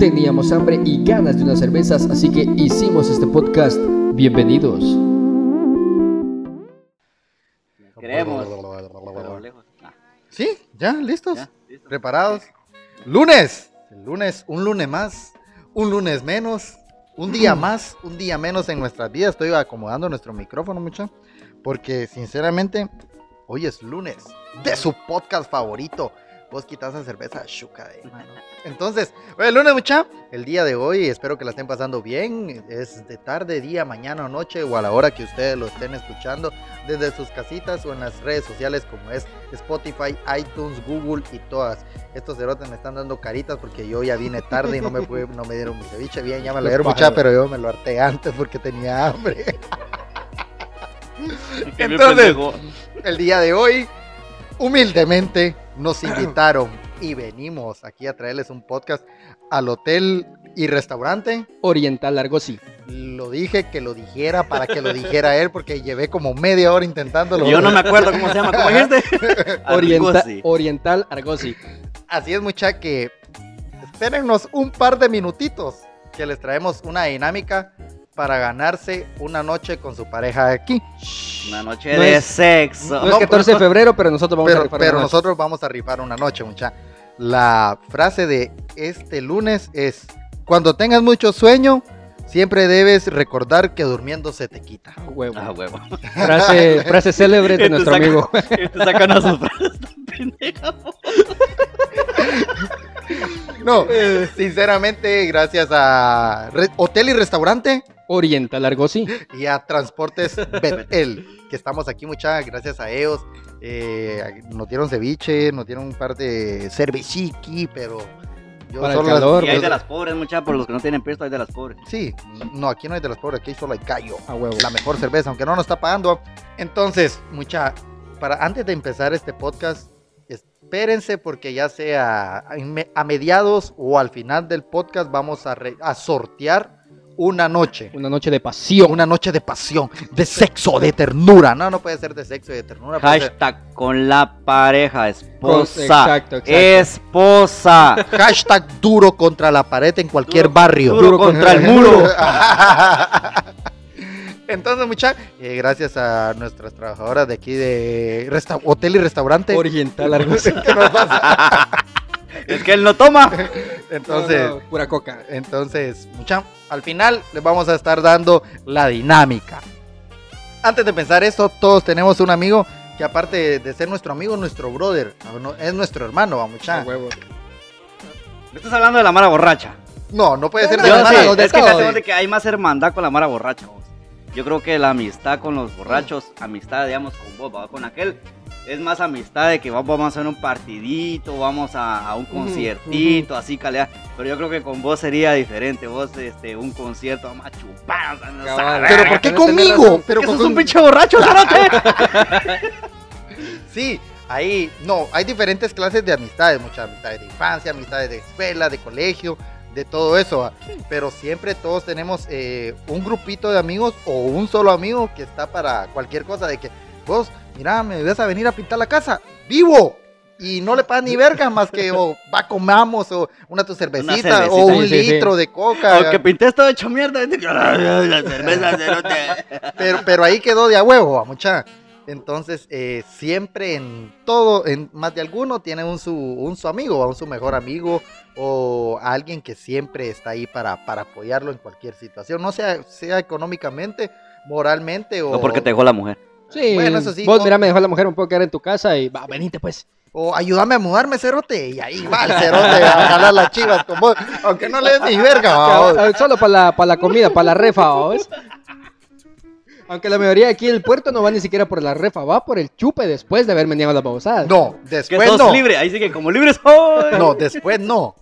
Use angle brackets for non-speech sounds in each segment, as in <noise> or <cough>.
Teníamos hambre y ganas de unas cervezas, así que hicimos este podcast. Bienvenidos. Queremos. ¿Sí? ¿Ya? ¿Listos? ya. ¿Preparados? Lunes. El lunes, un lunes más, un lunes menos, un día <clears throat> más, un día menos en nuestras vidas. Estoy acomodando nuestro micrófono, mucho, porque sinceramente, hoy es lunes de su podcast favorito. Vos quitas esa cerveza, chuca de mano. Entonces, es lunes, mucha. El día de hoy, espero que la estén pasando bien. Es de tarde, día, mañana o noche, o a la hora que ustedes lo estén escuchando, desde sus casitas o en las redes sociales como es Spotify, iTunes, Google y todas. Estos cerotes me están dando caritas porque yo ya vine tarde y no me, pude- no me dieron mi ceviche. Bien, ya me lo dieron mucha, pero yo me lo harté antes porque tenía hambre. <laughs> Entonces. El día de hoy, humildemente, nos <clears throat> invitaron y venimos aquí a traerles un podcast al hotel y restaurante. Oriental Argosy. Lo dije que lo dijera para que lo dijera él porque llevé como media hora intentándolo. Yo no me acuerdo cómo se llama, ¿cómo dijiste? <laughs> Orienta-. Oriental Argosy. Así es, mucha que espérennos un par de minutitos que les traemos una dinámica para ganarse una noche con su pareja aquí. Una noche No de es- sexo. No es No, 14 de febrero, pero nosotros vamos a Pero, rifar pero una noche. nosotros vamos a rifar una noche, mucha. La frase de este lunes es, cuando tengas mucho sueño, siempre debes recordar que durmiendo se te quita. Ah, huevo. Ah, huevo. Frase, <laughs> frase célebre de Te nuestro saca- amigo. Te sacan a sus frases tan pendejas. <laughs> No, sinceramente, gracias a Hotel y Restaurante Oriental Argosy. y a Transportes Betel, que estamos aquí, muchas gracias a ellos. Eh, nos dieron ceviche, nos dieron un par de cerveciqui, pero yo Para el solo las- calor, Y hay pues. de las pobres, muchachos, por los que no tienen pisto, hay de las pobres. Sí, no, aquí no hay de las pobres, aquí solo hay callo. A huevo. La mejor cerveza, aunque no nos está pagando. Entonces, mucha, para antes de empezar este podcast, espérense porque ya sea a mediados o al final del podcast vamos a, re- a sortear una noche. Una noche de pasión. Una noche de pasión, de sexo, de ternura. No, no puede ser de sexo y de ternura. ser- Hashtag con la pareja, esposa. exacto, exacto. Esposa. <laughs> Hashtag duro contra la pared en cualquier Duro- barrio. Duro contra el muro. <laughs> Entonces, muchachos, gracias a nuestras trabajadoras de aquí de resta- hotel y restaurante. Oriental. <laughs> ¿Qué nos pasa? Es que él no toma. Entonces, <laughs> No, no, pura coca. entonces, mucha, al final les vamos a estar dando la dinámica. Antes de pensar esto, todos tenemos un amigo que aparte de ser nuestro amigo, nuestro brother, no, es nuestro hermano, va A mucha. huevo. Me estás hablando de la mara borracha. No, no puede ser de sí, todo, de es que se cuenta que hay más hermandad con la mara borracha. vos. Yo creo que la amistad con los borrachos, amistad, digamos, con vos, ¿va? con aquel, es más amistad de que vamos a hacer un partidito, vamos a, a un conciertito, así calidad. Pero yo creo que con vos sería diferente. Vos, este, un concierto, vamos a chupar, o sea, no Cabal. sabes. Pero ¿por qué tenés conmigo? Pero que con- sos un pinche borracho. Sí, ahí, no, hay diferentes clases de amistades, muchas amistades de infancia, amistades de escuela, de colegio, de todo eso, ¿va? pero siempre todos tenemos eh, un grupito de amigos o un solo amigo que está para cualquier cosa, de que vos, mira, me vas a venir a pintar la casa, vivo, y no le pagas ni verga más que o va comamos o una tu cervecita, cervecita, o un sí, sí, sí. litro de coca, Aunque pintes todo hecho mierda, <laughs> pero, pero ahí quedó de a huevo, mucha. Entonces, eh, siempre en todo, en más de alguno, tiene un su, un su amigo, un su mejor amigo o alguien que siempre está ahí para, para apoyarlo en cualquier situación, no sea, sea económicamente, moralmente o, O porque te dejó la mujer. Sí, Bueno, eso sí, vos no- mira, me dejó la mujer un poco quedar en tu casa y va, venite pues. o ayúdame a mudarme, cerote, y ahí va el cerote a jalar las chivas con vos, aunque no le des ni verga, <laughs> va, vos. Solo para la, para la comida, para la refa, ¿vos? Aunque la mayoría aquí del puerto no va ni siquiera por la refa, va por el chupe después de haber meneado las babosadas. No, después no. libre, ahí sí que como libre soy. No, después no.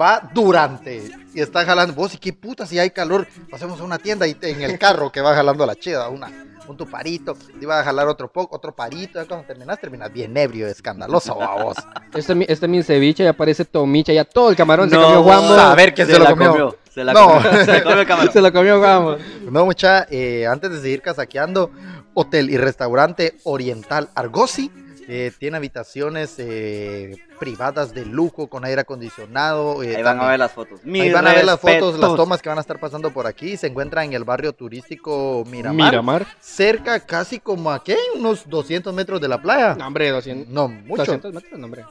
Va durante y está jalando. Vos, y qué puta, si hay calor, pasemos a una tienda y en el carro que va jalando la chida, una, un tu parito, te iba a jalar otro poco, otro parito. Ya cuando terminas, terminas bien ebrio, escandaloso, a vos. Este, mi- este mi ceviche ya parece tomicha, ya todo el camarón se comió Juanbo. a ver quién se, lo la comió. Se la No. comió. <laughs> Se la comió el camarón. <laughs> Se lo comió Juanbo. No, mucha, eh, antes de seguir casaqueando, hotel y restaurante Oriental Argosy eh, tiene habitaciones eh, privadas de lujo con aire acondicionado. eh, Ahí van a también- ver las fotos. Ahí van a ver las fotos, las tomas que van a estar pasando por aquí. Se encuentra en el barrio turístico Miramar. Miramar. Cerca, casi como a qué? Unos 200 metros de la playa. No, hombre, 200, No, mucho. 200 metros, no, hombre.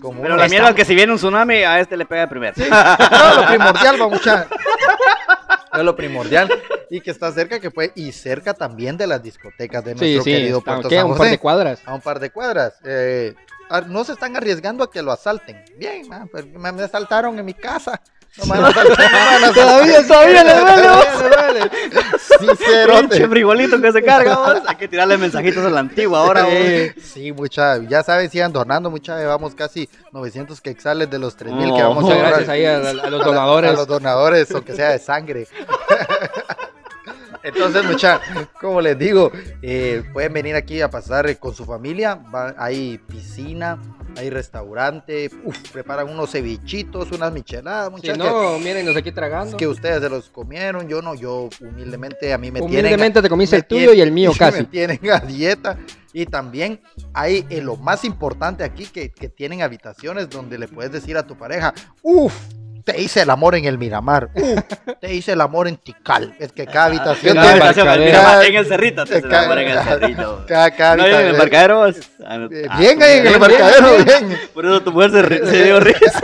Como Pero la mierda es que si viene un tsunami, a este le pega primero. No, lo primordial, va mucha. Es lo primordial. Y que está cerca, que fue. Y cerca también de las discotecas de Sí, nuestro sí, querido está, Puerto San un par de José. cuadras. A un par de cuadras. Eh, no se están arriesgando a que lo asalten. Bien, man, pues, me, me asaltaron en mi casa. No me van a asaltar, no me van a asaltar. Todavía, todavía le duele, Todavía le duele. Sincerote. Pinche frijolito que se <laughs> carga, vos. Hay que tirarle mensajitos a la antigua ahora. Eh, Sí, mucha, ya saben, sigan donando, mucha, llevamos casi 900 quexales de los 3000 que vamos a donar. gracias ahí a, a los <laughs> A donadores. A los donadores, aunque sea de sangre. <laughs> Entonces, mucha, como les digo, eh, pueden venir aquí a pasar con su familia. Va- hay piscina, hay restaurante, uf, preparan unos cevichitos, unas micheladas, Si muchachos. no, mírenos aquí tragando. que ustedes se los comieron, yo no, yo humildemente a mí me Humildemente te comiste me el tuyo y el mío <laughs> me casi. tienen a dieta. Y también hay eh, lo más importante aquí que, que tienen habitaciones donde le puedes decir a tu pareja, uff, te hice el amor en el Miramar, te hice el amor en Tikal. Es que cada habitación Cada habitación, en el cerrito, te Cada- enamora en el cerrito. cada, cada No, en el embarcadero. Eh, Bien ahí en el embarcadero, bien, bien. Por eso tu mujer se, se dio risa.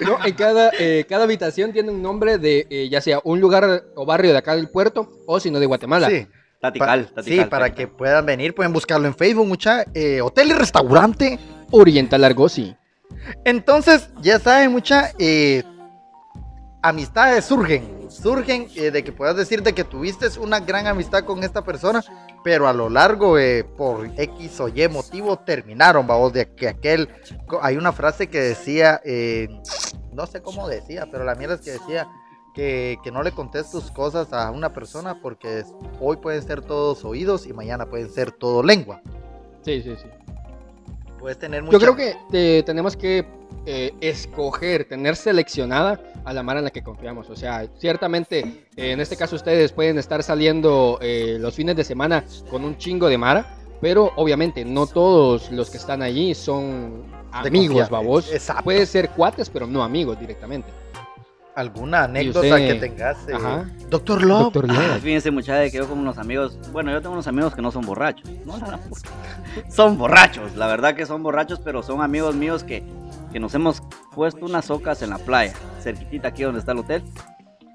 No, en cada, eh, cada habitación tiene un nombre de eh, ya sea un lugar o barrio de acá del puerto o si no de Guatemala. Sí. Tatical, sí, para que puedan venir, pueden buscarlo en Facebook, mucha. eh, hotel y restaurante. Oriental Argosi. Entonces, ya saben, mucha, eh, amistades surgen. Surgen eh, de que puedas decir de que tuviste una gran amistad con esta persona, pero a lo largo, eh, por X o Y motivo, terminaron, vamos, de que aquel... Hay una frase que decía, eh, no sé cómo decía, pero la mierda es que decía que, que no le contes tus cosas a una persona porque hoy pueden ser todos oídos y mañana pueden ser todo lengua. Sí, sí, sí. Puedes tener mucha... Yo creo que eh, tenemos que eh, escoger, tener seleccionada a la Mara en la que confiamos. O sea, ciertamente, eh, en este caso ustedes pueden estar saliendo eh, los fines de semana con un chingo de Mara, pero obviamente no todos los que están allí son amigos, babos. Puede ser cuates, pero no amigos directamente. ¿Alguna anécdota usted- que tengas? eh, Ajá. Doctor Love. Doctor Ah, Leo. Fíjense, muchachos, que yo como unos amigos. Bueno, yo tengo unos amigos que no son borrachos. No. <laughs> Son borrachos, la verdad que son borrachos, pero son amigos míos que, que nos hemos puesto unas ocas en la playa, cerquitita aquí donde está el hotel.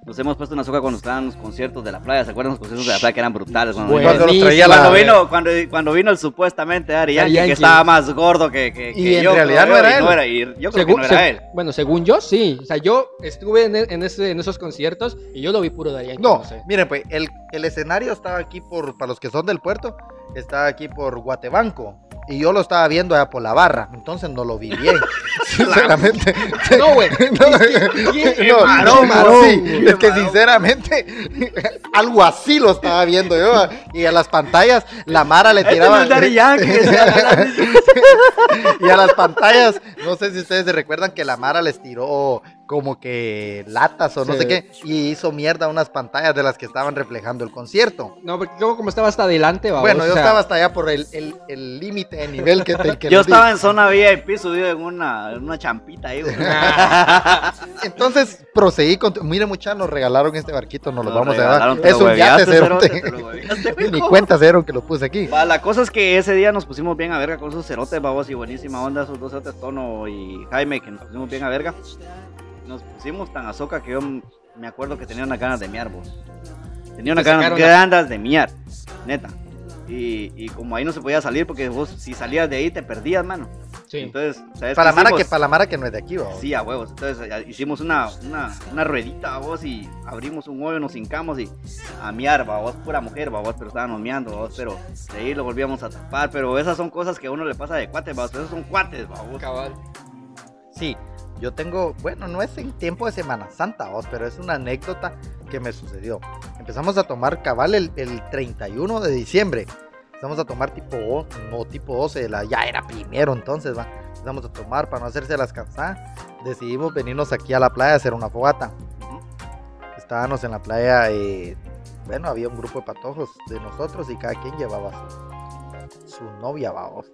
Nos hemos puesto una soga cuando estaban los conciertos de la playa. ¿Se acuerdan los conciertos de la playa que eran brutales? Cuando, Buenísimo. Cuando los traía la- cuando vino, cuando, cuando vino el supuestamente Ari Yankee, que estaba más gordo que, que, Y que en yo, realidad no era y él. No era, y yo creo Según- que no era se- él. Bueno, según yo, sí. O sea, yo estuve en, en ese- en esos conciertos y yo lo vi puro de Yankee, No, sé. miren, pues el, el escenario estaba aquí por, para los que son del puerto, está aquí por Guatebanco. Y yo lo estaba viendo allá por la barra, entonces no lo vi bien. <laughs> Sinceramente. <laughs> No, güey. No, <laughs> ¿Quién- no, no, sí, es que sinceramente algo así lo estaba viendo yo y a las pantallas la Mara le tiraba y a las pantallas no sé si ustedes se recuerdan que la Mara les tiró como que latas o no Sí. sé qué y hizo mierda unas pantallas de las que estaban reflejando el concierto. No, porque yo como estaba hasta adelante, babos, Bueno, o yo sea, estaba hasta allá por el el- el límite de nivel que, te, que Yo di. estaba en zona VIP subido en una, en una champita ahí, güey. <laughs> Entonces proseguí con. Mire, muchachos, nos regalaron este barquito, nos lo vamos a te Es un yate, cerote. <laughs> Ni cuenta cero que lo puse aquí. Va, la cosa es que ese día nos pusimos bien a verga con esos cerotes, babos, y buenísima onda, esos dos cerotes, Tono y Jaime, que nos pusimos bien a verga. Nos pusimos tan azoka que yo me acuerdo que tenía unas ganas de miar, vos. Tenía unas ganas ganas de miar, neta. Y, y como ahí no se podía salir, porque vos si salías de ahí te perdías, mano. sí. Entonces, ¿sabes Para la Mara que, para la Mara que no es de aquí, vamos. Sí, a huevos. Entonces ya hicimos una, una, una ruedita, vos, y abrimos un hoyo, nos hincamos y a miar, vos, pura mujer, vos, pero estábamos miando, vos, pero de ahí lo volvíamos a tapar. Pero esas son cosas que a uno le pasa de cuates, vos, esos son cuates, vos. Cabal. Sí, yo tengo, bueno, no es en tiempo de Semana Santa, vos, pero es una anécdota que me sucedió. Empezamos a tomar cabal el, el 31 de diciembre. Empezamos a tomar tipo, o- no tipo 12, la, ya era primero entonces, va. Empezamos a tomar para no hacerse las cansadas. Decidimos venirnos aquí a la playa a hacer una fogata. Estábamos en la playa, eh, bueno, había un grupo de patojos de nosotros y cada quien llevaba su, su novia, vamos.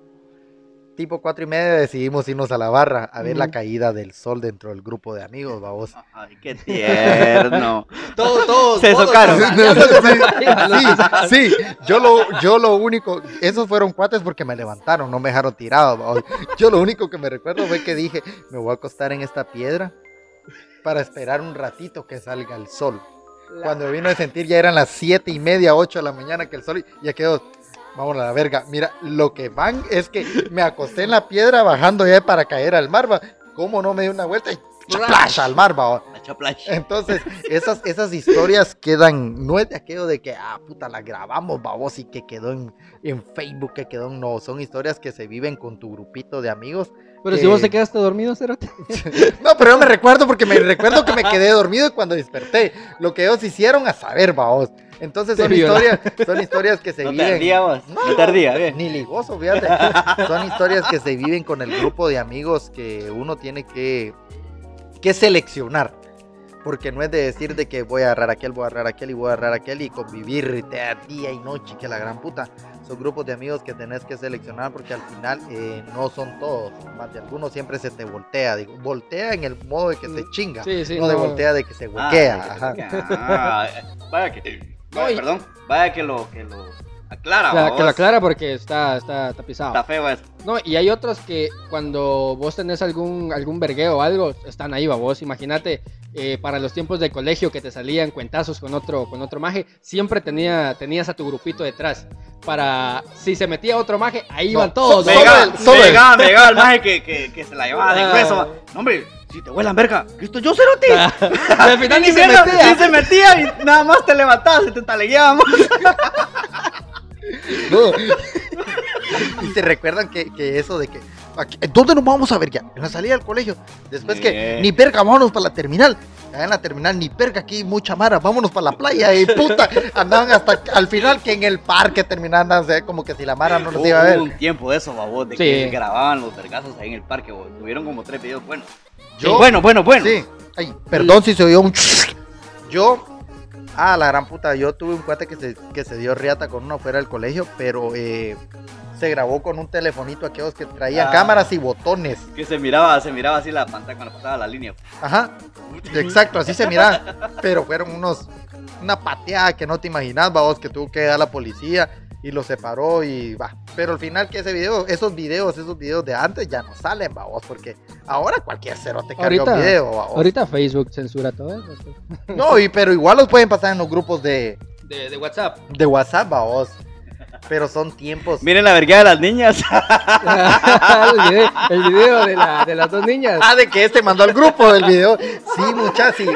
Tipo cuatro y media decidimos irnos a la barra a ver la caída del sol dentro del grupo de amigos, vamos. <laughs> Ay, qué tierno. <laughs> Todos, todos. Se socaron. sí, <laughs> sí, yo lo, yo lo único, esos fueron cuates porque me levantaron, no me dejaron tirado. vamos. Yo lo único que me recuerdo fue que dije, me voy a acostar en esta piedra para esperar un ratito que salga el sol. Cuando vino a sentir ya eran las siete y media, ocho de la mañana que el sol ya quedó. Vamos a la verga. Mira, lo que van es que me acosté en la piedra bajando ya para caer al mar. va. ¿Cómo no me di una vuelta y chaplash al mar? va. Entonces, esas, esas historias quedan, no es de aquello de que, ah, puta, la grabamos, babos, y que quedó en, en Facebook, que quedó en, no, son historias que se viven con tu grupito de amigos. Pero si vos te quedaste dormido, Cerote. <laughs> No, pero yo me recuerdo porque me recuerdo que me quedé dormido y cuando desperté, lo que ellos hicieron a saber, babos. Entonces son historias, son historias que se No viven. ardía vos. No, No te ardía, bien. Ni ligoso, fíjate. Son historias que se viven con el grupo de amigos que uno tiene que, que seleccionar. Porque no es de decir de que voy a agarrar aquel, voy a agarrar aquel y voy a agarrar aquel y convivir de día y noche, que la gran puta. Son grupos de amigos que tenés que seleccionar porque al final eh, no son todos. Más de algunos siempre se te voltea. Digo, voltea en el modo de que se chinga. Sí, sí. no, de voltea de que se Ah, huequea. ajá. Ah, vaya que. vaya, perdón. Vaya que lo, que lo aclara. O sea, que lo aclara porque está, está tapizado. Está feo eso. No, y hay otros que cuando vos tenés algún, algún vergueo o algo, están ahí, va vos. Imagínate, eh, para los tiempos de colegio que te salían cuentazos con otro, con otro maje, siempre tenía, tenías a tu grupito detrás. Para, si se metía otro maje, ahí No, iban todos. so- ¿no? Me solo llegaba, el- solo maje que, que, que se la llevaba de Ah. ma. No, hombre, si te huelan verga, Cristo, yo cerote. <laughs> Y al final ni se metía. ni se metía y nada más te levantabas y te talegueábamos. <laughs> No. <laughs> y se recuerdan que, que eso de que. Aquí- ¿Dónde nos vamos a ver ya? En la salida del colegio. Después que, ni perga, vámonos para la terminal. Allá en la terminal, ni perga, aquí hay mucha mara, vámonos para la playa. Y puta, <laughs> andaban hasta al final que en el parque terminaban, o sea, como que si la mara no nos iba a Hubo ver. un tiempo de eso, babos, de Sí. que grababan los vergazos ahí en el parque. bo. Tuvieron como tres videos buenos. Yo- bueno, bueno, bueno. Sí. Ay, perdón si se oyó un. <laughs> Yo. Ah, la gran puta. Yo tuve un cuate que se, que se dio riata con uno fuera del colegio, pero eh, se grabó con un telefonito aquellos que traían Ah. cámaras y botones. Que se miraba, se miraba así la pantalla cuando pasaba la línea. Ajá, exacto, así se mira. Pero fueron unos, una pateada que no te imaginas, vos, que tuvo que dar la policía y lo separó y va. Pero al final que ese video, esos videos, esos videos de antes ya no salen, vos, porque ahora cualquier cero te carga Ahorita- un video, vaos. Ahorita Facebook censura todo eso. No, y, pero igual los pueden pasar en los grupos de, De, de WhatsApp. de WhatsApp, vos. Pero son tiempos. Miren la verga de las niñas. <laughs> el, video, el video de, la- de las dos niñas. Ah, de que este mandó al grupo del video. Sí, muchachos.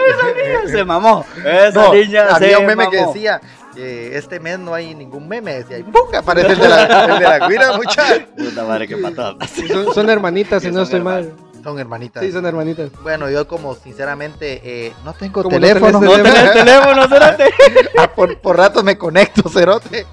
se mamó. Esa No, niña había se un meme que decía este mes no hay ningún meme, decía, y ¡pum! aparece el de la, el de la guira, mucha. Puta madre, qué patada. Son, son hermanitas, si Sí, no estoy mal. Son hermanitas. Sí, son hermanitas. Bueno, yo como sinceramente eh, no tengo no <laughs> teléfono. No tenés teléfono, cerote. Ah, por, por rato me conecto, cerote.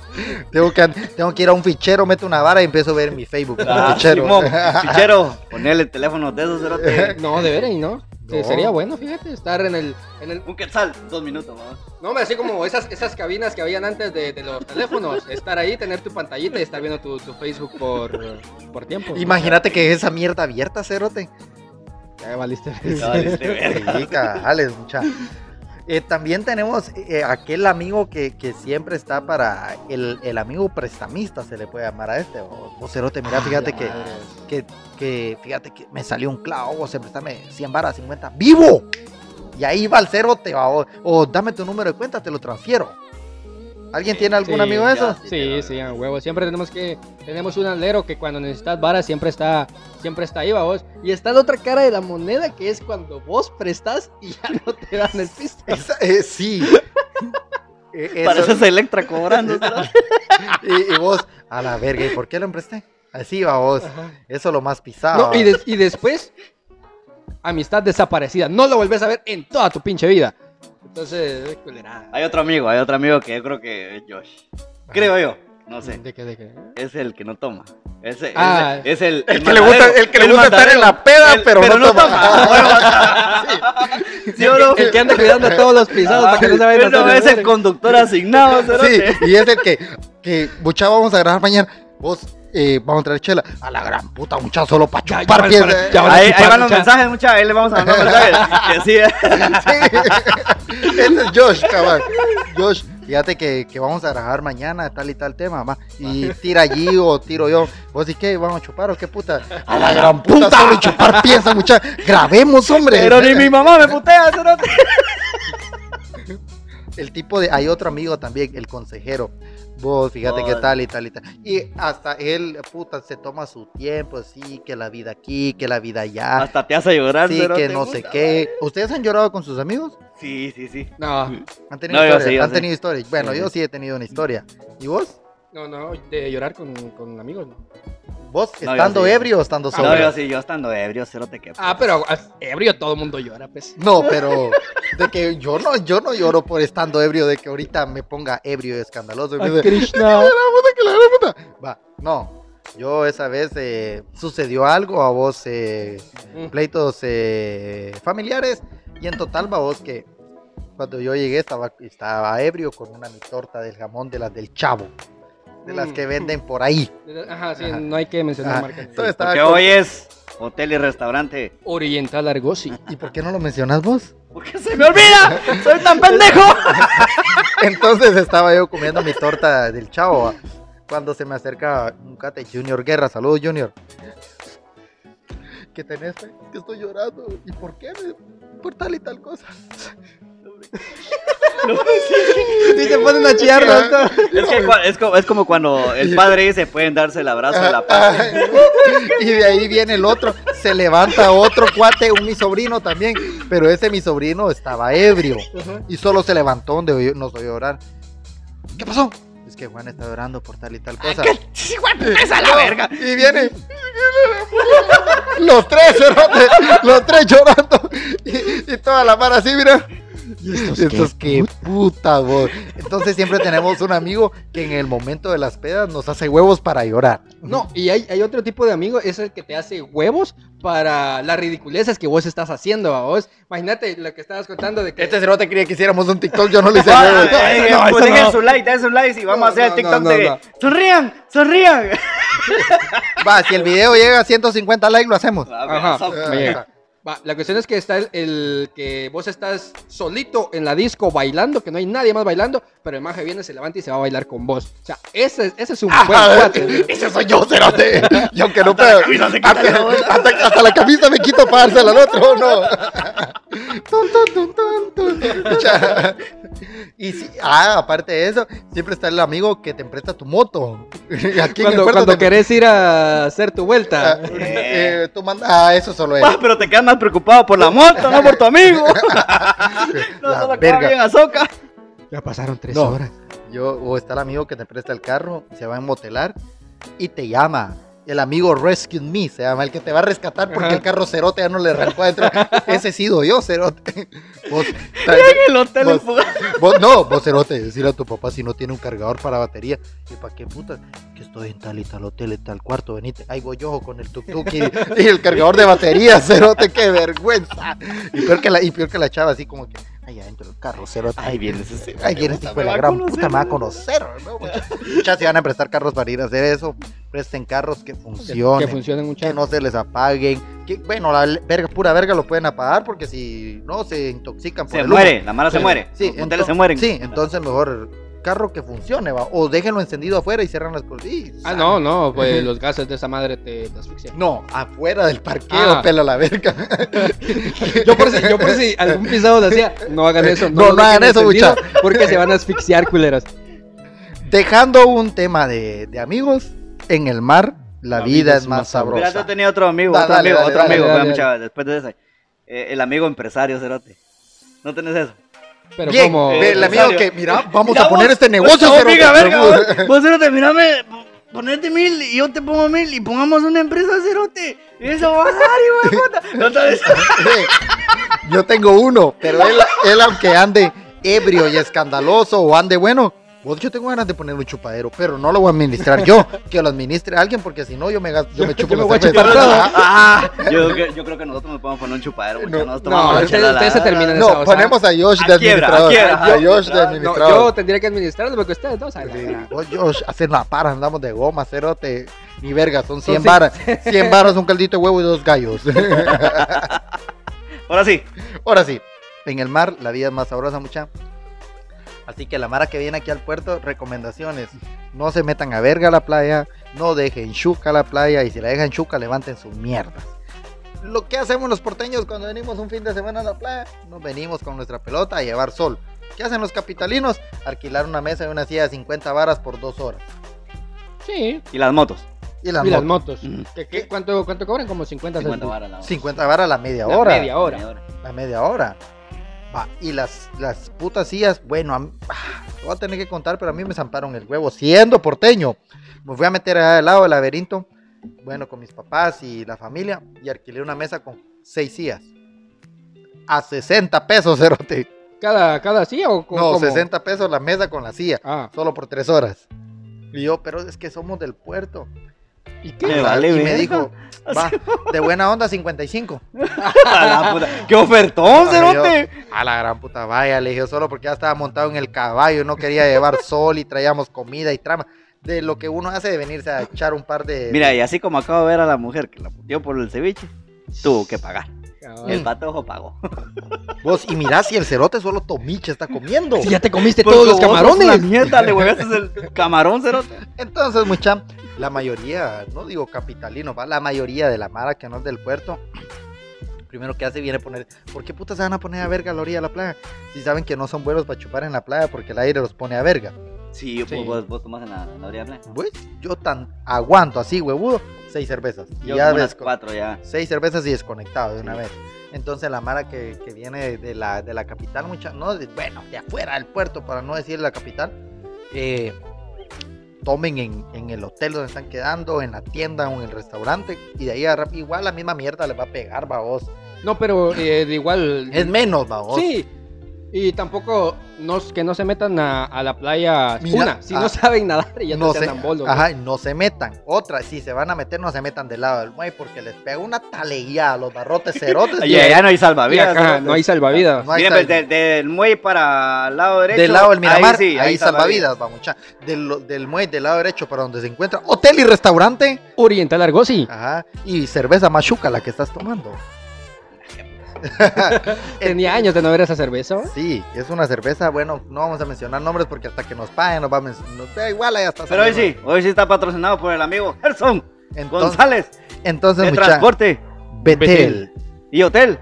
Tengo que, tengo que ir a un fichero, meto una vara y empiezo a ver mi Facebook. Ah, fichero. Simón, Fichero, <laughs> ponerle el teléfono de esos, cerote. No, de veras, ¿no? Sí, sería bueno, fíjate, estar en el, en el... Un quetzal, dos minutos, vamos. No, me así como esas, esas cabinas que habían antes de, de los teléfonos. <laughs> Estar ahí, tener tu pantallita y estar viendo tu, tu Facebook por, por tiempo. Imagínate que esa mierda abierta, cerote. Ya valiste. No, valiste verga. Sí, cagales, mucha. Eh, también tenemos eh, aquel amigo que, que siempre está para el, el amigo prestamista, se le puede llamar a este. O, o cerote, mira, fíjate que, que, que, fíjate que me salió un clavo, o se préstame 100 varas, 50, ¡vivo! Y ahí va el cerote, va, o, o dame tu número de cuenta, te lo transfiero. ¿Alguien tiene algún Sí, amigo de esos? Sí, sí, a huevo. Siempre tenemos que. Tenemos un alero que cuando necesitas vara siempre está. Siempre está ahí, va vos. Y está la otra cara de la moneda que es cuando vos prestas y ya no te dan el pisto. <laughs> Esa- eh, sí. <laughs> Eh, eso- Pareces Electra cobrando, <laughs> y, y vos, a la verga, ¿y por qué lo empresté? Así va vos. Ajá. Eso lo más pisado. No, y, des- y después, amistad desaparecida. No lo volvés a ver en toda tu pinche vida. Entonces, culerada. Hay otro amigo, hay otro amigo que yo creo que es Josh. Creo yo, no sé. ¿De qué, de qué? Es el que no toma. Ese, Ah. ese- es el, El que le gusta, el que le gusta estar en la peda, pero, no, toma. ¿Sí o no? El que anda cuidando a todos los pisados para que no se vayan a es el conductor asignado, Sí, y es el que, que, mucha, vamos a grabar mañana. Vos, eh, vamos a traer chela. A la gran puta, mucha solo para Ya, chupar ya, para- ya, van a Ahí, ahí chupar, van los mucha- mensajes, muchachos. Ahí le vamos a mandar <laughs> mensajes. Que sí, <laughs> Sí. Ese es Josh, cabal. Josh, fíjate que, que vamos a grabar mañana tal y tal tema, ma. Y tira allí o tiro yo. ¿Vos y qué? ¿Vamos a chupar o qué puta? A la gran puta, solo y chupar piensa, mucha. Grabemos, hombre. Pero ni mi mamá me putea, cerote. El tipo de. Hay otro amigo también, el consejero. Vos, fíjate que tal y tal y tal. Y hasta él, puta, se toma su tiempo, así, que la vida aquí, que la vida allá. Hasta te hace llorar, Sí, que no sé qué. ¿Ustedes han llorado con sus amigos? Sí, sí, sí. No, ¿Han tenido No, yo historias? sí, yo ¿Han sí. tenido historias? Bueno, Sí, yo sí. sí he tenido una historia. ¿Y vos? no, no, de llorar con, con amigos, no. ¿Vos No, yo estando sí. ebrio o estando sobrio? No, yo sí, yo estando ebrio, cerote que. Ah, pero ah, ebrio todo el mundo llora, pues. No, pero de que yo no, yo no lloro por estando ebrio, de que ahorita me ponga ebrio y escandaloso. y me dice, Krishna. "Ay, la puta que la gran puta". Va, no. Yo esa vez eh, sucedió algo a vos, eh, Mm. pleitos eh, familiares, y en total, va vos que cuando yo llegué estaba, estaba ebrio con una mi torta del jamón de las del chavo, de las Mm. que venden por ahí. Ajá, sí, Ajá. no hay que mencionar Ajá. marcas. Porque con- hoy es hotel y restaurante. Oriental Argosy. ¿Y por qué no lo mencionas vos? Porque se me olvida. <laughs> Soy tan pendejo. <laughs> Entonces estaba yo comiendo mi torta del chavo. Cuando se me acerca un cate Junior Guerra. Saludos, Junior. ¿Qué tenés, fe? Que estoy llorando. ¿Y por qué? Por tal y tal cosa. <laughs> Sí, se ponen a chillar dos. Es, que es, como, es como cuando el padre dice pueden darse el abrazo de la paz. <laughs> y de ahí viene el otro. Se levanta otro cuate, un mi sobrino también. Pero ese mi sobrino estaba ebrio. Y solo se levantó donde nos oyó llorar. ¿Qué pasó? Es que Juan está llorando por tal y tal cosa. ¡Esa la verga! Y viene. <laughs> Los tres, los tres llorando. Y, y toda la mar así, mira. Y <laughs> estos, qué puta voz. Entonces siempre tenemos un amigo que en el momento de las pedas nos hace huevos para llorar. No, y hay, hay otro tipo de amigo, es el que te hace huevos para las ridiculeces que vos estás haciendo, a vos. Imagínate lo que estabas contando de que... Este cerote quería que hiciéramos un TikTok, yo no le hice <laughs> Ah, huevos. eh, no, pues eso dejen no. su like, dejen su like y vamos No, a hacer el no, TikTok no, de no. sonrían, sonrían. Va, si el video llega a 150 likes, lo hacemos. Ajá. Ah. Va, la cuestión es que está el, el que vos estás solito en la disco bailando, que no hay nadie más bailando, pero el maje viene, se levanta y se va a bailar con vos. O sea, ese, ese es un <laughs> buen <laughs> cuate. Ese soy yo, cerote. <laughs> Y aunque no quita, Hasta, ¿no? hasta- hasta la camisa me quito para dársela al otro, ¿no? Tun, tun, tun. Y si, ah, aparte de eso, siempre está el amigo que te presta tu moto. Y Aquí en el Cuando, cuando te- querés ir a hacer tu Ah, vuelta. eh, tú manda- ah, eso solo es. Va, pero te quedas más preocupado por la moto, no por tu amigo. <laughs> <laughs> no La se la verga. bien a soca. Ya pasaron tres No. horas. Yo, o está el amigo que te presta el carro, se va a motelar y te llama. El amigo Rescue Me se llama, el que te va a rescatar porque Ajá. el carro cerote ya no le arrancó adentro. <laughs> Ese he sido yo, cerote. Vos, <laughs> En el hotel Vos- vos- no, vos cerote, decirle a tu papá si no tiene un cargador para batería. ¿Y para qué puta? Que estoy en tal y tal hotel, en tal cuarto, venite. Ahí voy yo con el tuk-tuk y, y el cargador de batería, <laughs> cerote, qué vergüenza. Y peor que la, y peor que la chava, así como que, ay, adentro del carro, cerote. Ahí vienes ese. Ay, viene este hijo de la gran conocer, puta, me va a ¿no? conocer, ¿no? Muchas se van a prestar carros para ir a hacer eso. Presten carros que Que, funcionen, que que, funcionen mucho. no se les apaguen. Que, bueno, la verga, pura verga lo pueden apagar porque si no se intoxican por Se el humo. muere, la mara se muere. Sí, Los hoteles ento- se mueren. Sí, entonces mejor carro que funcione, va. O déjenlo encendido afuera y cierran las cosas. Sí, Ah, no, no, pues <laughs> los gases de esa madre te, te asfixian. No, afuera del parqueo, Ah. pela la verga. <laughs> Yo por si, yo por si algún pisado decía, no hagan eso. No, no hagan eso, encendido, mucha. Porque se van a asfixiar, culeros. Dejando un tema de, de amigos, en el mar la, vida, es más sabrosa. Yo tenía otro amigo, Da- otro dale, amigo, dale, otro dale, amigo. mucha- después de ese. Eh, el amigo empresario, Cerote. ¿No tenés eso? Pero Bien, como... el amigo empresario. que, mira, vamos Mira a poner vos, este negocio, No, cerote. venga, verga, vos, vos, Cerote, mírame, ponete mil y yo te pongo mil y pongamos una empresa, Cerote. Y eso va a dar, hijo de puta. <laughs> Yo tengo uno, pero él, <laughs> él aunque ande ebrio y escandaloso o ande bueno, Vos, yo tengo ganas de poner un chupadero, pero no lo voy a administrar yo, <laughs> que lo administre alguien, porque si no yo me, gasto- yo me chupo <laughs> <laughs> yo me chupar. Ah, yo, creo- yo creo que nosotros nos podemos poner un chupadero. No, nos no, ustedes- chela, ustedes la- se terminan esa No, ponemos a Josh de A quiebra, a administrador. quiebra, A. Josh de No, administrador. yo tendría que administrarlo porque ustedes dos vos, Josh, hacer la para, andamos de goma, cerote. Ni verga, son 100 cien. varas. 100 varas, un caldito de huevo y dos gallos. Ahora sí. Ahora sí, en el mar la vida es más sabrosa, mucha. Así que la mara que viene aquí al puerto, recomendaciones. No se metan a verga a la playa, no dejen chuca a la playa y si la dejan chuca, levanten sus mierdas. Lo que hacemos los porteños cuando venimos un fin de semana a la playa, nos venimos con nuestra pelota a llevar sol. ¿Qué hacen los capitalinos? Alquilar una mesa y una silla de 50 varas por dos horas. Sí. Y las motos. Y las y las motos. motos. Mm. ¿Qué, qué- cuánto, ¿Cuánto cobran? Como 50 50 centavos. varas la hora. 50 varas la media La hora. media hora. La media hora. Va, y las, las putas sillas, bueno, a mí- ah, voy a tener que contar, pero a mí me zamparon el huevo, siendo porteño. Me fui a meter allá al lado del laberinto, bueno, con mis papás y la familia, y alquilé una mesa con seis sillas. A 60 pesos, <laughs> cerote. ¿Cada, cada silla o co- No, como? 60 pesos la mesa con la silla, Ah. solo por tres horas. Y yo, pero es que somos del puerto. ¿Y qué? Me vale y me verga. dijo, va, <laughs> de buena onda 55. <laughs> A la puta. ¡Qué ofertón, cerote! A la gran puta vaya, le dije solo porque ya estaba montado en el caballo, no quería llevar <laughs> sol y traíamos comida y trama. De lo que uno hace de venirse a echar un par de. Mira, y así como acabo de ver a la mujer que la puteó por el ceviche, tuvo que pagar. El patojo pagó. <laughs> Vos, y mirá si el cerote solo tomiche está comiendo. Si ya te comiste Porque todos los camarones. una mierda, le huevaste <laughs> el camarón, cerote. Entonces, mucha, la mayoría, no digo capitalino, va, la mayoría de la mara que no es del puerto, <clears throat> primero que hace viene a poner, ¿por qué putas se van a poner a verga a la orilla de la playa? Si saben que no son buenos para chupar en la playa porque el aire los pone a verga. Sí, Sí. Vos, vos tomás en la, en la orilla de la playa. Pues yo tan aguanto así, huevudo, seis cervezas. Y Yo ya como unas cuatro ya. seis cervezas y desconectado de una vez. Entonces la Mara que, que viene de la, de la capital, mucha, no, de- bueno, de afuera del puerto, para no decir la capital, eh, tomen en, en el hotel donde están quedando, en la tienda o en el restaurante, y de ahí agarra- igual la misma mierda les va a pegar, babos. No, pero eh, de igual. Es menos, babos. Sí. Y tampoco nos, que no se metan a, a la playa. Mira, una, si ah, no saben nadar, ya no, no se se, bolos. ajá, no se metan. Otra, si se van a meter, no se metan del lado del muelle porque les pega una taleguía a los barrotes cerotes. <laughs> Y allá no hay salvavidas. acá no hay salvavidas. No hay Miren, pues, de- del muelle para el lado derecho. Del lado del Miramar, ahí, sí, ahí salvavidas, vamos, mucha. Del, del muelle del lado derecho para donde se encuentra hotel y restaurante. Oriental Argosi. Ajá. Y cerveza machuca la que estás tomando. <laughs> Tenía años de no ver esa cerveza. Sí, es una cerveza, bueno, no vamos a mencionar nombres porque hasta que nos paguen nos va a mencionar. Da igual, ahí está. Pero hoy sí, hoy sí está patrocinado por el amigo Gerson Entonces, González entonces de mucha, transporte Betel. y hotel.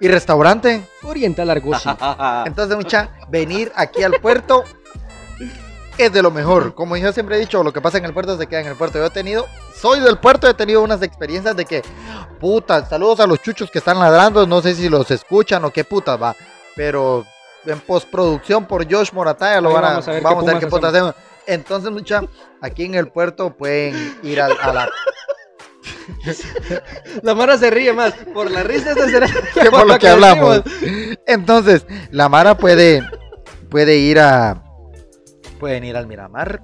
Y restaurante. Oriental Argosi. <laughs> Entonces, mucha, venir aquí al puerto es de lo mejor. Como yo siempre he dicho, lo que pasa en el puerto se queda en el puerto. Yo he tenido, soy del puerto, he tenido unas experiencias de que, puta, saludos a los chuchos que están ladrando, no sé si los escuchan o qué putas va, pero en postproducción por Josh Morataya lo Ahí van a, vamos a ver qué vamos a ver qué pumas putas hacemos. Entonces, mucha, aquí en el puerto pueden ir a, la <laughs> La Mara se ríe más por la risa de será <laughs> que por lo que hablamos. Entonces, la Mara puede, puede ir a. Pueden ir al Miramar,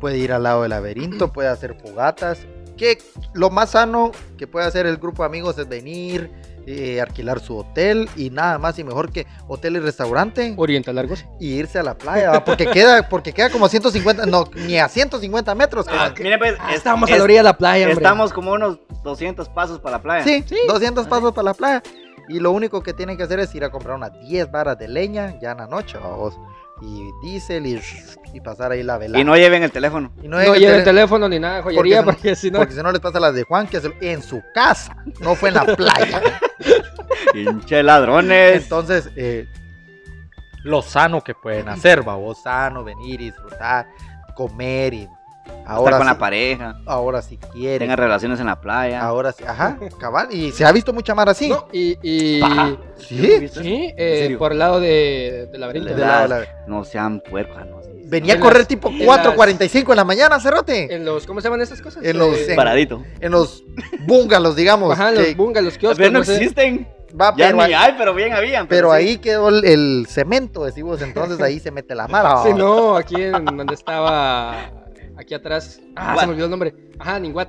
puede ir al lado del laberinto, puede hacer fogatas. Que lo más sano que puede hacer el grupo de amigos es venir, eh, alquilar su hotel y nada más y mejor que hotel y restaurante Oriental Argosi. y irse a la playa, ¿va? porque queda, porque queda como a 150, no, ni a 150 metros. que- Ah, miren, pues, Ah, es- Estábamos a es- la orilla de la playa, hombre. Estamos como unos 200 pasos para la playa. Sí, Sí. 200 pasos para la playa. Y lo único que tienen que hacer es ir a comprar unas 10 varas de leña ya en la noche, vamos. Y diésel y, y pasar ahí la velada. Y no lleven el teléfono. Y No el lleven tele- teléfono ni nada de joyería Porque porque si no. Porque si no les pasa las de Juan, que en su casa, no fue en la playa. <laughs> Pinche ladrones. Entonces, eh, lo sano que pueden <laughs> hacer, vamos, sano, venir y disfrutar, comer y ahora Estar con sí, la pareja. ahora si quieren, Tengan relaciones en la playa. ahora sí, ajá, <laughs> cabal, y se ha visto mucha mar así. No, y. sí, sí, eh, por el lado de, del laberinto. de la- la- No sean puercos. No, sí. venía a correr las- tipo en 4.45 en la mañana, cerote. En los. ¿Cómo se llaman esas cosas? En los- Eh, en- Paradito. En los bungalows, digamos. Ajá, que- los bungas, los kioscos. Pero no no sé. existen. Va, Ya pero, ni hay, pero bien habían. pero sí. ahí quedó el, el cemento, decimos, entonces ahí se mete la mara. <laughs> Sí, no, aquí en donde estaba. Aquí atrás. Ah, se me olvidó el nombre. Ajá, Ninguat.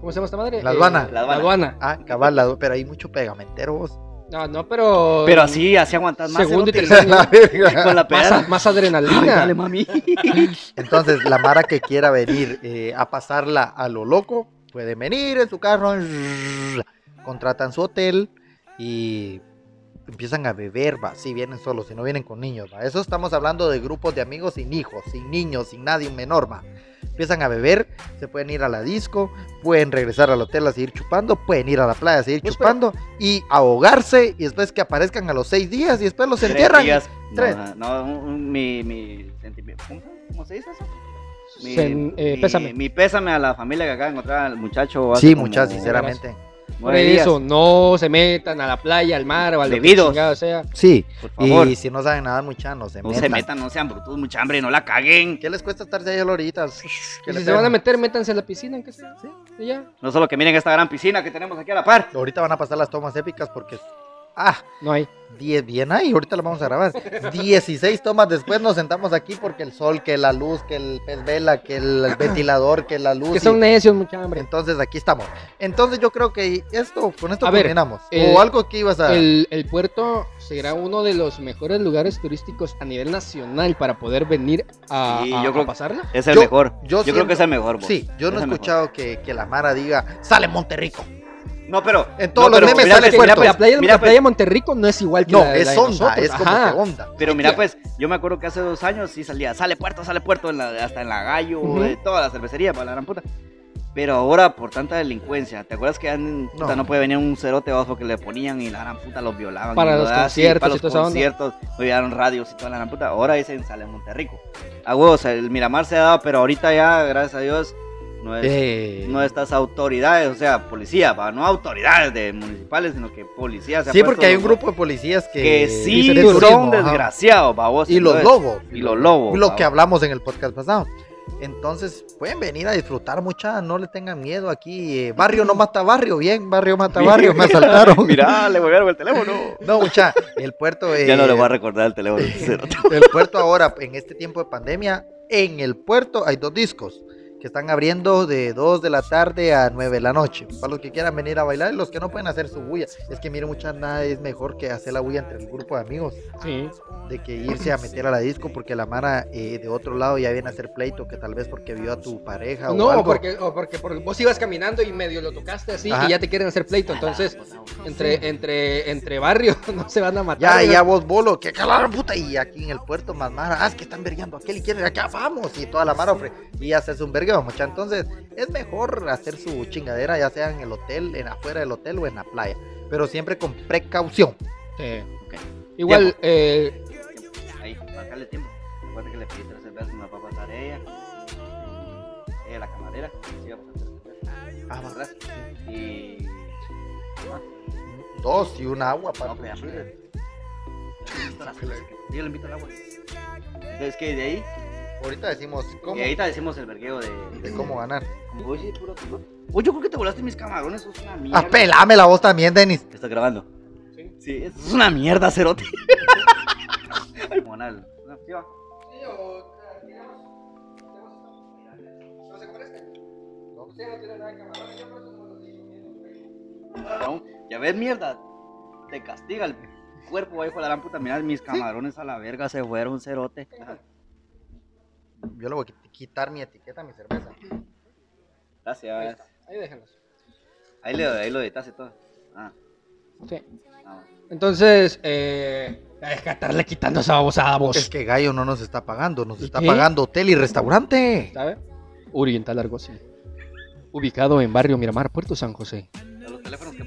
¿Cómo se llama esta madre? La aduana. Eh, La la aduana. aduana. Ah, cabal, la- pero hay mucho pegamentero vos. No, no, pero. Pero así, así aguantas más. Segundo y tercer. <laughs> Con la <laughs> Más, pedal. más Ay, adrenalina. dale, mami. <laughs> Entonces, la Mara que quiera venir eh, a pasarla a lo loco, pueden venir en su carro, contratan su hotel y empiezan a beber, va, si vienen solos, si no vienen con niños, va. Eso estamos hablando de grupos de amigos sin hijos, sin niños, sin nadie, un menor, va. Empiezan a beber, se pueden ir a la disco, pueden regresar al hotel a seguir chupando, pueden ir a la playa a seguir Pues, chupando y ahogarse y después que aparezcan a los seis días y después los Tres entierran. días. Tres. No, no, un- un- mi, mi sentimiento. ¿Cómo, se dice eso? Mi, Sen- eh, mi- pésame. mi pésame a la familia que acaba de encontrar al muchacho. Sí, muchas, sinceramente. Por eso, no se metan a la playa, al mar o a lo que Bebidos. sea. Sí, Por favor, y si no saben nadar mucha, no se no metan. se metan, no sean brutos, mucha hambre, no la caguen. ¿Qué les cuesta estarse ahí a? Y si se van a meter, métanse a la piscina, aunque sea. Sí, y ya. No solo que miren esta gran piscina que tenemos aquí a la par. Ahorita van a pasar las tomas épicas porque... Ah, No hay. 10 bien ahí, ahorita lo vamos a grabar. 16 tomas después nos sentamos aquí porque el sol, que la luz, que el pez vela, que el ventilador, que la luz. Que y- son necios, mucha hambre. Entonces aquí estamos. Entonces yo creo que esto, con esto A ver, terminamos. el- o algo que ibas a... El, el puerto será uno de los mejores lugares turísticos a nivel nacional para poder venir a, Sí, a- yo a creo- pasarla. Es el Yo- mejor. yo Yo, creo que es el mejor. vos. Sí, yo no Es he el escuchado que, que la Mara diga, sale Monterrico. No, pero. En todos no, los pero memes mira, sale pues, puerto. mira, pues, la playa, mira, la pues, playa de Monterrico no es igual que No, la, la es de onda, nosotros. es como Ajá. que onda. Pero mira, pues, yo me acuerdo que hace dos años sí salía, sale puerto, sale puerto, en la- hasta en la gallo, Ujú. de toda la cervecería, para la gran puta. Pero ahora, por tanta delincuencia, ¿te acuerdas que an- puta, No. no. puede venir un cerote abajo que le ponían y la gran puta los violaban? Para y los lo- conciertos para los conciertos, olvidaron radios y toda la gran puta. Ahora dicen sale en Monterrico. A huevos, el Miramar se ha dado, pero ahorita ya, gracias a Dios, no es. Eh, No estas autoridades, o sea, policía, va, no autoridades de municipales, sino que policía. se ha Sí, porque hay un grupo de policías que, que sí son desgraciados, babos. Y los entonces- lobos. Y los lobos. Lo que hablamos en el podcast pasado. Entonces, pueden venir a disfrutar mucha, no le tengan miedo aquí. eh, barrio no mata barrio, bien, barrio mata barrio, me asaltaron. <laughs> Mira, le volvieron el teléfono. <laughs> No, mucha, el puerto. <laughs> Ya no eh, le voy a recordar el teléfono. El puerto ahora, en este tiempo de pandemia, en el puerto hay dos discos que están abriendo de 2 de la tarde a 9 de la noche. Para los que quieran venir a bailar y los que no pueden hacer su bulla. Es que miren, muchas nada es mejor que hacer la bulla entre el grupo de amigos. Sí. De que irse a meter a la disco porque la Mara eh, de otro lado ya viene a hacer pleito, que tal vez porque vio a tu pareja o No, algo. porque, o porque por- vos ibas caminando y medio lo tocaste así Ajá. y ya te quieren hacer pleito. Entonces, entre, entre, entre barrios <laughs> no se van a matar. Ya, ¿no? ya vos bolo, que calaron puta. Y aquí en el puerto más Mara, ah, es que están vergueando aquel y quieren acá, vamos. Y toda la Mara ofre. Y ya se hace un vergueo, mucha. Entonces, es mejor hacer su chingadera, ya sea en el hotel, en afuera del hotel o en la playa. Pero siempre con precaución. Sí. Ok. Igual, eh, Ahí, marcarle tiempo. Recuerda que le pedí tres cervezas, me va a pasar ella. Ella, la camarera. Sí, va a pasar tres cervezas. Ah. Y. Dos y un agua para No, pues. <laughs> Yo le invito al agua. Que de ahí. Ahorita decimos cómo, Y ahorita decimos el vergueo de. de cómo ganar. Oye, puro Oye, yo creo que te volaste mis camarones, eso es una mierda. Ah, pelame la voz también, Denis. ¿Estás grabando? Sí. Sí, eso es una mierda, cerote. <laughs> Monal. No, sí va. No, Ya ves, mierda. Te castiga el cuerpo, hijo de la gran puta. Mira, mis camarones a la verga se fueron, cerote. Yo le voy a quit- quitar mi etiqueta a mi cerveza. ahí, Gracias. está, ahí déjenlos. Ahí, le, ahí lo editaste todo. Ah, Sí. ah. Entonces, eh, hay que estarle quitando esa babosada a Es vos. que Gallo no nos está pagando, nos ¿Y está qué? pagando hotel y restaurante. ¿Sabe? Oriental Argosy. Ubicado en barrio Miramar, Puerto San José. Los teléfonos que.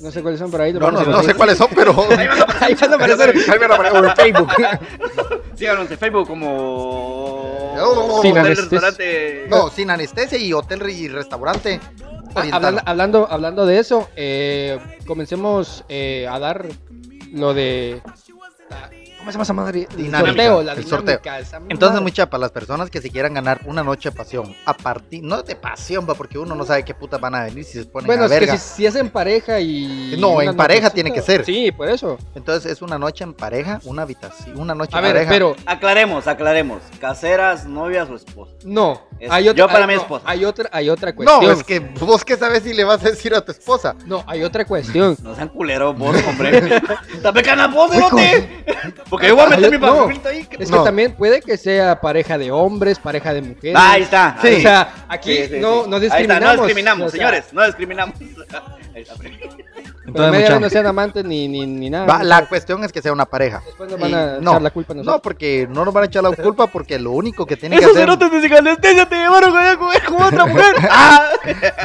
No sé cuáles son, pero ahí No, no, no sé cuáles son, pero. <laughs> <laughs> Ahí van a aparecer. Ahí van a aparecer en Facebook. <laughs> Síganos en Facebook como. Sin Hotel, anestesia. restaurante. No, sin anestesia y hotel y restaurante. Ah, hablando, hablando, hablando de eso, eh, comencemos eh, a dar lo de. ¿Cómo se llama esa madre? El Dinámica, sorteo, la el sorteo. dinámica, esa Entonces, mucha, para las personas que se quieran ganar una noche de pasión, a partir, no de pasión, va, porque uno no sabe qué putas van a venir si se ponen Bueno, a es que verga. si, si es en pareja y. No, en pareja nochecita- tiene que ser. Sí, por eso. Entonces, es una noche en pareja, una habitación, una noche A en ver, pareja. pero Aclaremos, aclaremos. Caseras, novias o esposas. no. Es- hay otra, yo para hay- no, esposa. Hay otra, hay otra cuestión. No, es que vos qué sabes si le vas a decir a tu esposa. No, hay otra cuestión. No sean culeros vos, hombre. <laughs> Dame canapos, cerote. Porque yo voy a meter mi No. papelito ahí. Es No. que también puede que sea pareja de hombres, pareja de mujeres. Ahí está. Sí. ahí O sea, aquí Sí, sí, no, sí. no Ahí está, discriminamos. no discriminamos, o sea, señores, no discriminamos. <laughs> Ahí está. Pero media no sean amantes ni, ni, ni nada. Va, ¿no? la cuestión es que sea una pareja. Después nos van a no, echar la culpa a nosotros. No, porque no nos van a echar la culpa porque lo único que tienen que Esos hacer... cerotes de anestesia te llevaron a comer con otra mujer. <laughs> ¡Ah!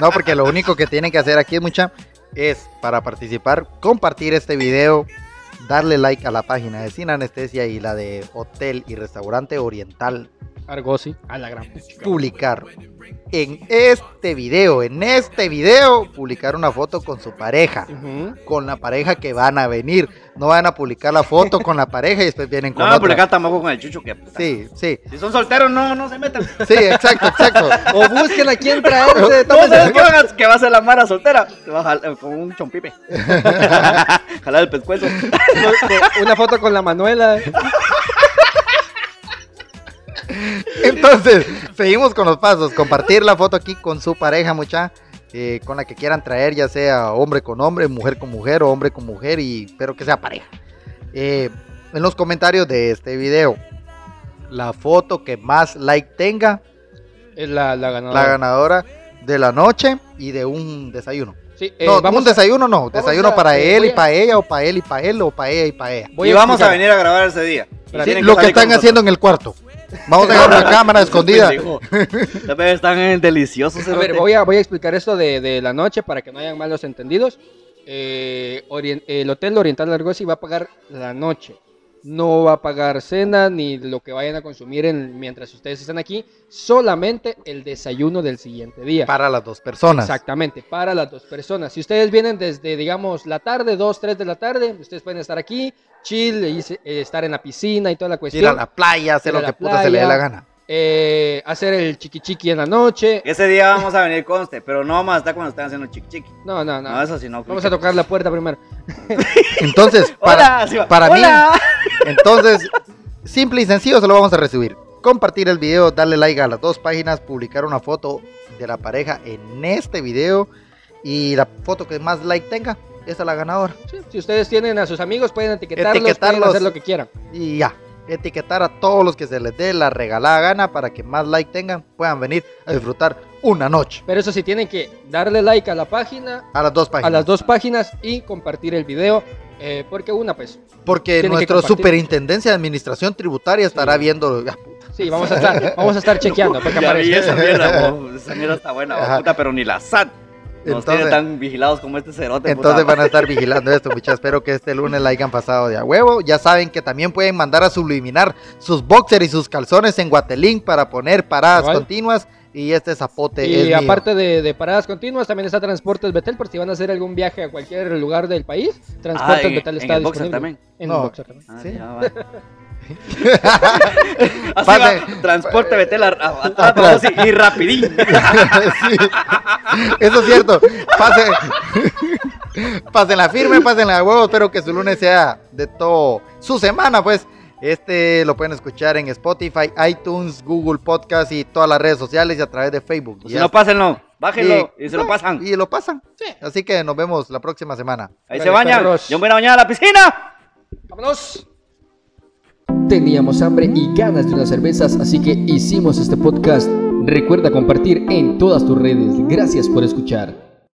No, porque lo único que tienen que hacer aquí es mucha es para participar, compartir este video, darle like a la página de Sin Anestesia y la de Hotel y Restaurante Oriental, Argosi. A la gran publicar en este video, en este video, publicar una foto con su pareja, con la pareja que van a venir. No van a publicar la foto con la pareja y después vienen con No, otra. publicar tampoco con el chucho que puta. Sí, sí, Si son solteros, no, no se metan. sí, exacto, exacto. O busquen a quién traerse. No, tómense- ¿sabes qué, van a- que va a ser la mara soltera? Va a jalar con un chompipe. <laughs> Jalar el pescuezo. Una foto con la Manuela. <laughs> Entonces, seguimos con los pasos. Compartir la foto aquí con su pareja, mucha. eh, con la que quieran traer, ya sea hombre con hombre, mujer con mujer o hombre con mujer, y pero que sea pareja. Eh, en los comentarios de este video, la foto que más like tenga, Es la, la ganadora. la ganadora de la noche y de un desayuno. Sí, eh, no, vamos un desayuno no, desayuno a- para eh, él y a- para ella, o para él y para él, o para ella y para ella. voy y vamos a venir a grabar ese día. Sí, Lo que están haciendo en el cuarto. Vamos a dejar una <laughs> cámara escondida. están eh, deliciosos. A ver, cerote. voy a, voy a explicar esto de, de la noche para que no hayan malos entendidos. Eh, orien- el Hotel Oriental Argosy va a pagar la noche. No va a pagar cena ni lo que vayan a consumir en- mientras ustedes están aquí. Solamente el desayuno del siguiente día. Para las dos personas. Exactamente, para las dos personas. Si ustedes vienen desde, digamos, la tarde, 2, 3 de la tarde, ustedes pueden estar aquí, chill, y eh, estar en la piscina y toda la cuestión. Ir a la playa, hacer lo que puta se le dé la gana. Eh, hacer el chiqui chiqui en la noche. Ese día vamos a venir, conste, pero no vamos a estar cuando estén haciendo chiqui chiqui. No, no, no. No, eso sí no. Vamos a tocar la puerta primero. Entonces, <laughs> para, Hola, para mí. Entonces, simple y sencillo, se lo vamos a resumir. Compartir el video, darle like a las dos páginas, publicar una foto de la pareja en este video y la foto que más like tenga, esa es la ganadora. Sí, si ustedes tienen a sus amigos, pueden etiquetarlos, Etiquetarlos. pueden hacer lo que quieran. Y ya, etiquetar a todos los que se les dé la regalada gana para que más like tengan, puedan venir a disfrutar una noche Pero eso sí, tienen que darle like a la página, a las dos a páginas. las dos páginas y compartir el video. Eh, porque una, pues, Porque nuestra superintendencia de administración tributaria estará Sí. viendo. sí, vamos a estar, vamos a estar <laughs> chequeando. esa mierda, <laughs> bo. esa mierda está buena, puta, pero ni la SAT nos Entonces- tiene tan vigilados como este cerote. Entonces puta. van a estar vigilando esto, muchachos. Espero que este lunes la hayan pasado de a huevo. Ya saben que también pueden mandar a subliminar sus boxers y sus calzones en Guatelink para poner paradas Igual. continuas. Y este zapote es Y mío. aparte de, de paradas continuas, también está Transportes Betel, por si van a hacer algún viaje a cualquier lugar del país. Ah, Transportes en, Betel en está el boxer disponible. también. En No. el boxer también. Ah, Sí. <laughs> Así Pase. va, transporte, vete a, a- así, y rapidín. <laughs> Sí. Eso es cierto. Pasen, pasen la firme, pasen la huevo. Espero que su lunes sea de todo su semana, pues. Este lo pueden escuchar en Spotify, iTunes, Google Podcast y todas las redes sociales y a través de Facebook. Si no, pásenlo, bájenlo y, se lo no, pasan. Y lo pasan. Así que nos vemos la próxima semana. Ahí Dale, se bañan. perros. Yo me voy a bañar a la piscina. ¡Vámonos! Teníamos hambre y ganas de unas cervezas, así que hicimos este podcast. Recuerda compartir en todas tus redes. Gracias por escuchar.